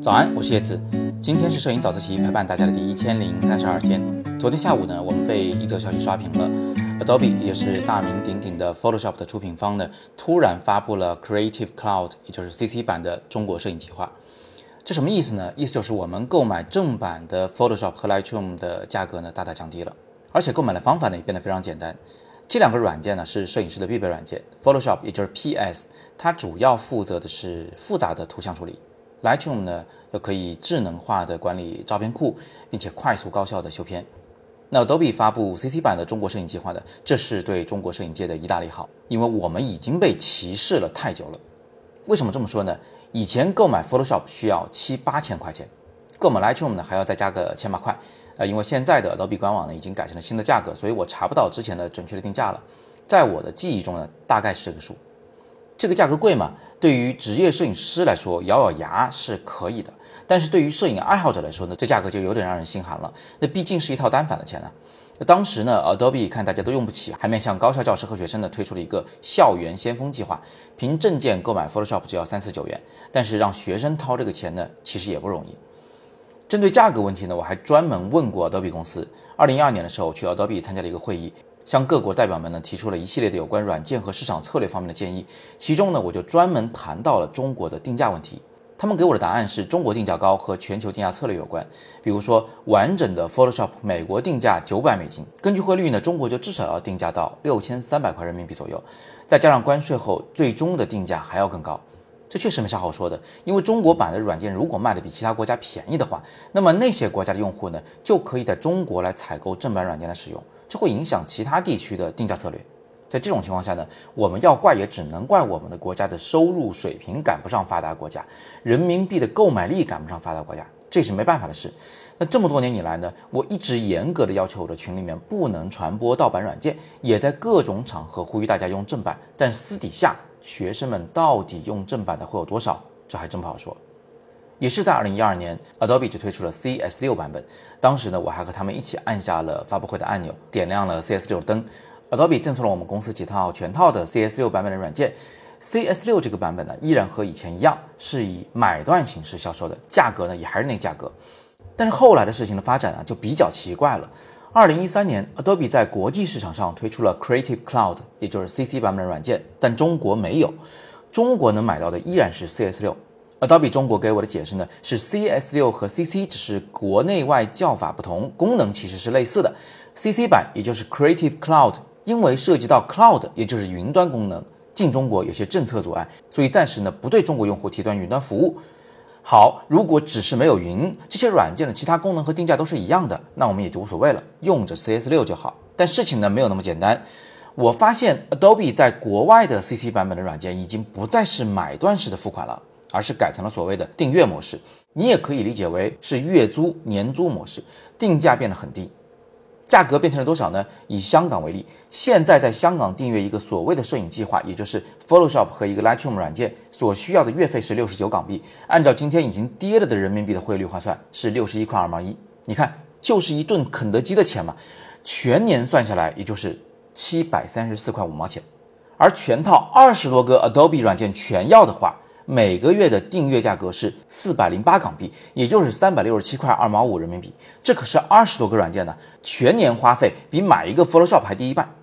早安，我是叶子。今天是摄影早自习陪伴大家的第一千零三十二天。昨天下午呢，我们被一则消息刷屏了，Adobe 也是大名鼎鼎的 Photoshop 的出品方呢，突然发布了 Creative Cloud，也就是 CC 版的中国摄影计划。这什么意思呢？意思就是我们购买正版的 Photoshop 和 Lightroom 的价格呢，大大降低了，而且购买的方法呢，也变得非常简单。这两个软件呢，是摄影师的必备软件。Photoshop 也就是 PS，它主要负责的是复杂的图像处理。Lightroom 呢，又可以智能化的管理照片库，并且快速高效的修片。那 Adobe 发布 CC 版的中国摄影计划的，这是对中国摄影界的一大利好，因为我们已经被歧视了太久了。为什么这么说呢？以前购买 Photoshop 需要七八千块钱，购买 Lightroom 呢还要再加个千把块。啊，因为现在的 Adobe 官网呢已经改成了新的价格，所以我查不到之前的准确的定价了。在我的记忆中呢，大概是这个数。这个价格贵嘛？对于职业摄影师来说，咬咬牙是可以的。但是对于摄影爱好者来说呢，这价格就有点让人心寒了。那毕竟是一套单反的钱呢。那当时呢，Adobe 看大家都用不起，还面向高校教师和学生呢推出了一个校园先锋计划，凭证件购买 Photoshop 只要三四九元。但是让学生掏这个钱呢，其实也不容易。针对价格问题呢，我还专门问过 Adobe 公司。二零一二年的时候，去 Adobe 参加了一个会议。向各国代表们呢提出了一系列的有关软件和市场策略方面的建议，其中呢我就专门谈到了中国的定价问题。他们给我的答案是中国定价高和全球定价策略有关。比如说完整的 Photoshop 美国定价九百美金，根据汇率呢中国就至少要定价到六千三百块人民币左右，再加上关税后，最终的定价还要更高。这确实没啥好说的，因为中国版的软件如果卖的比其他国家便宜的话，那么那些国家的用户呢就可以在中国来采购正版软件来使用。这会影响其他地区的定价策略。在这种情况下呢，我们要怪也只能怪我们的国家的收入水平赶不上发达国家，人民币的购买力赶不上发达国家，这是没办法的事。那这么多年以来呢，我一直严格的要求我的群里面不能传播盗版软件，也在各种场合呼吁大家用正版。但私底下学生们到底用正版的会有多少，这还真不好说。也是在二零一二年，Adobe 就推出了 CS 六版本。当时呢，我还和他们一起按下了发布会的按钮，点亮了 CS 六灯。Adobe 赠送了我们公司几套全套的 CS 六版本的软件。CS 六这个版本呢，依然和以前一样，是以买断形式销售的，价格呢也还是那价格。但是后来的事情的发展呢，就比较奇怪了。二零一三年，Adobe 在国际市场上推出了 Creative Cloud，也就是 CC 版本的软件，但中国没有，中国能买到的依然是 CS 六。Adobe 中国给我的解释呢是 CS6 和 CC 只是国内外叫法不同，功能其实是类似的。CC 版也就是 Creative Cloud，因为涉及到 Cloud，也就是云端功能，进中国有些政策阻碍，所以暂时呢不对中国用户提供云端服务。好，如果只是没有云，这些软件的其他功能和定价都是一样的，那我们也就无所谓了，用着 CS6 就好。但事情呢没有那么简单，我发现 Adobe 在国外的 CC 版本的软件已经不再是买断式的付款了。而是改成了所谓的订阅模式，你也可以理解为是月租、年租模式，定价变得很低，价格变成了多少呢？以香港为例，现在在香港订阅一个所谓的摄影计划，也就是 Photoshop 和一个 Lightroom 软件所需要的月费是六十九港币，按照今天已经跌了的人民币的汇率换算是六十一块二毛一，你看就是一顿肯德基的钱嘛，全年算下来也就是七百三十四块五毛钱，而全套二十多个 Adobe 软件全要的话。每个月的订阅价格是四百零八港币，也就是三百六十七块二毛五人民币。这可是二十多个软件呢，全年花费比买一个 Photoshop 还低一半。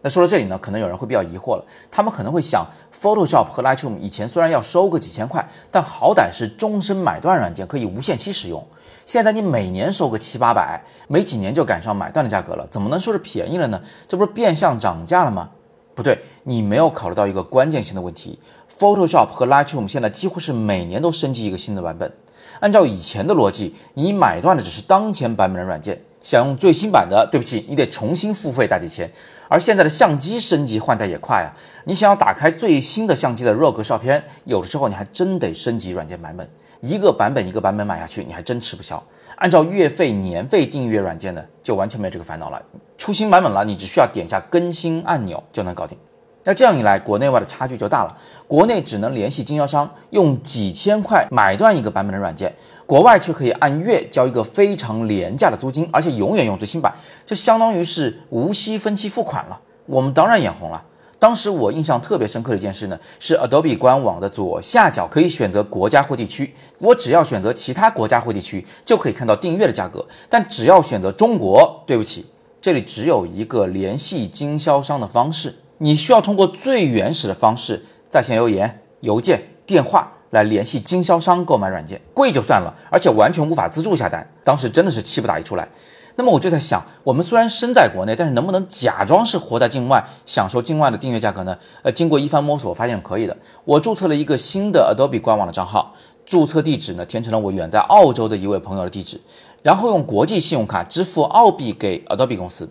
那说到这里呢，可能有人会比较疑惑了，他们可能会想，Photoshop 和 Lightroom 以前虽然要收个几千块，但好歹是终身买断软件，可以无限期使用。现在你每年收个七八百，没几年就赶上买断的价格了，怎么能说是便宜了呢？这不是变相涨价了吗？不对，你没有考虑到一个关键性的问题。Photoshop 和 Lightroom 现在几乎是每年都升级一个新的版本。按照以前的逻辑，你买断的只是当前版本的软件，想用最新版的，对不起，你得重新付费大几千。而现在的相机升级换代也快啊，你想要打开最新的相机的 RAW 照片，有的时候你还真得升级软件版本。一个版本一个版本买下去，你还真吃不消。按照月费、年费订阅软件的，就完全没有这个烦恼了。出新版本了，你只需要点下更新按钮就能搞定。那这样一来，国内外的差距就大了。国内只能联系经销商，用几千块买断一个版本的软件；国外却可以按月交一个非常廉价的租金，而且永远用最新版，这相当于是无息分期付款了。我们当然眼红了。当时我印象特别深刻的一件事呢，是 Adobe 官网的左下角可以选择国家或地区，我只要选择其他国家或地区，就可以看到订阅的价格。但只要选择中国，对不起，这里只有一个联系经销商的方式，你需要通过最原始的方式，在线留言、邮件、电话来联系经销商购买软件，贵就算了，而且完全无法自助下单。当时真的是气不打一处来。那么我就在想，我们虽然身在国内，但是能不能假装是活在境外，享受境外的订阅价格呢？呃，经过一番摸索，我发现可以的。我注册了一个新的 Adobe 官网的账号，注册地址呢填成了我远在澳洲的一位朋友的地址，然后用国际信用卡支付澳币给 Adobe 公司，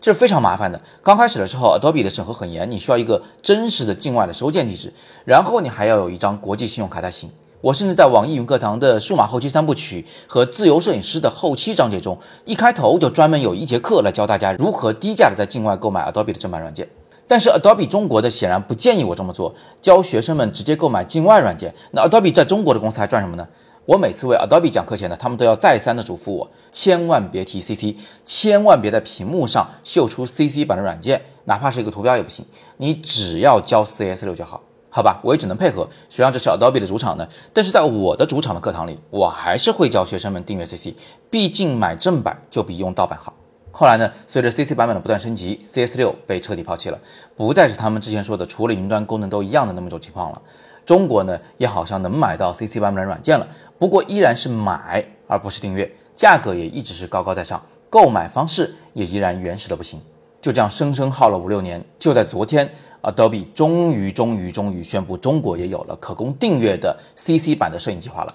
这是非常麻烦的。刚开始的时候，Adobe 的审核很严，你需要一个真实的境外的收件地址，然后你还要有一张国际信用卡才行。我甚至在网易云课堂的数码后期三部曲和自由摄影师的后期章节中，一开头就专门有一节课来教大家如何低价的在境外购买 Adobe 的正版软件。但是 Adobe 中国的显然不建议我这么做，教学生们直接购买境外软件。那 Adobe 在中国的公司还赚什么呢？我每次为 Adobe 讲课前呢，他们都要再三的嘱咐我，千万别提 CC，千万别在屏幕上秀出 CC 版的软件，哪怕是一个图标也不行，你只要教 CS6 就好。好吧，我也只能配合。虽然这是 Adobe 的主场呢，但是在我的主场的课堂里，我还是会教学生们订阅 CC。毕竟买正版就比用盗版好。后来呢，随着 CC 版本的不断升级，CS6 被彻底抛弃了，不再是他们之前说的除了云端功能都一样的那么一种情况了。中国呢，也好像能买到 CC 版本的软件了，不过依然是买而不是订阅，价格也一直是高高在上，购买方式也依然原始的不行。就这样生生耗了五六年，就在昨天。Adobe 终于、终于、终于宣布，中国也有了可供订阅的 CC 版的摄影计划了。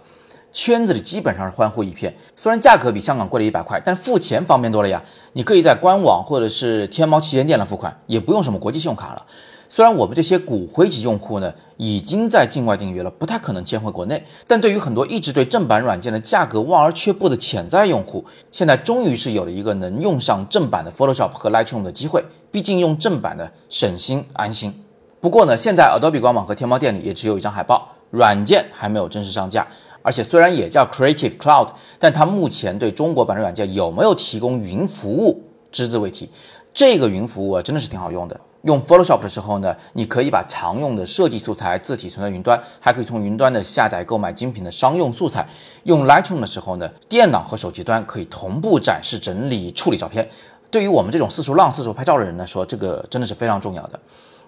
圈子里基本上是欢呼一片。虽然价格比香港贵了一百块，但付钱方便多了呀。你可以在官网或者是天猫旗舰店来付款，也不用什么国际信用卡了。虽然我们这些骨灰级用户呢，已经在境外订阅了，不太可能迁回国内，但对于很多一直对正版软件的价格望而却步的潜在用户，现在终于是有了一个能用上正版的 Photoshop 和 Lightroom 的机会。毕竟用正版的省心安心。不过呢，现在 Adobe 官网和天猫店里也只有一张海报，软件还没有正式上架。而且虽然也叫 Creative Cloud，但它目前对中国版的软件有没有提供云服务，只字未提。这个云服务啊，真的是挺好用的。用 Photoshop 的时候呢，你可以把常用的设计素材字体存在云端，还可以从云端的下载购买精品的商用素材。用 Lightroom 的时候呢，电脑和手机端可以同步展示、整理、处理照片。对于我们这种四处浪、四处拍照的人来说，这个真的是非常重要的。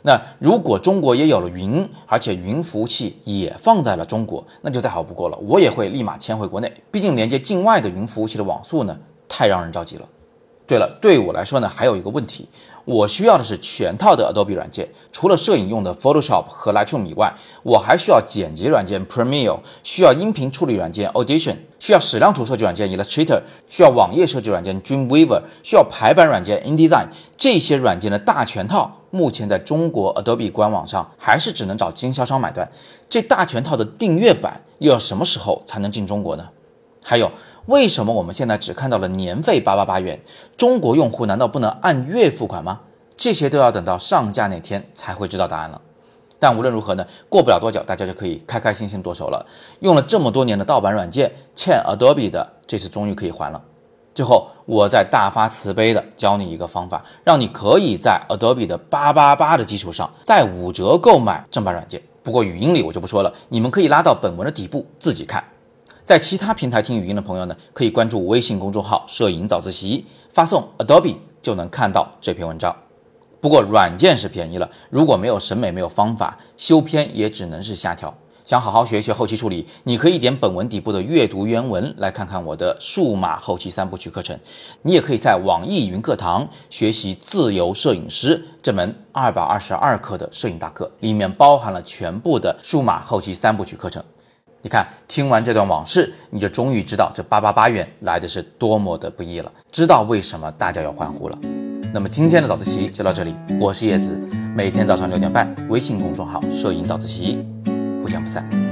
那如果中国也有了云，而且云服务器也放在了中国，那就再好不过了。我也会立马迁回国内，毕竟连接境外的云服务器的网速呢，太让人着急了。对了，对我来说呢，还有一个问题。我需要的是全套的 Adobe 软件，除了摄影用的 Photoshop 和 Lightroom 以外，我还需要剪辑软件 Premiere，需要音频处理软件 Audition，需要矢量图设计软件 Illustrator，需要网页设计软件 Dreamweaver，需要排版软件 InDesign。这些软件的大全套，目前在中国 Adobe 官网上还是只能找经销商买断。这大全套的订阅版又要什么时候才能进中国呢？还有。为什么我们现在只看到了年费八八八元？中国用户难道不能按月付款吗？这些都要等到上架那天才会知道答案了。但无论如何呢，过不了多久，大家就可以开开心心剁手了。用了这么多年的盗版软件，欠 Adobe 的，这次终于可以还了。最后，我再大发慈悲的教你一个方法，让你可以在 Adobe 的八八八的基础上再五折购买正版软件。不过语音里我就不说了，你们可以拉到本文的底部自己看。在其他平台听语音的朋友呢，可以关注微信公众号“摄影早自习”，发送 Adobe 就能看到这篇文章。不过软件是便宜了，如果没有审美、没有方法，修片也只能是瞎调。想好好学一学后期处理，你可以点本文底部的阅读原文来看看我的数码后期三部曲课程。你也可以在网易云课堂学习自由摄影师这门二百二十二课的摄影大课，里面包含了全部的数码后期三部曲课程。你看，听完这段往事，你就终于知道这八八八元来的是多么的不易了，知道为什么大家要欢呼了。那么今天的早自习就到这里，我是叶子，每天早上六点半，微信公众号“摄影早自习”，不见不散。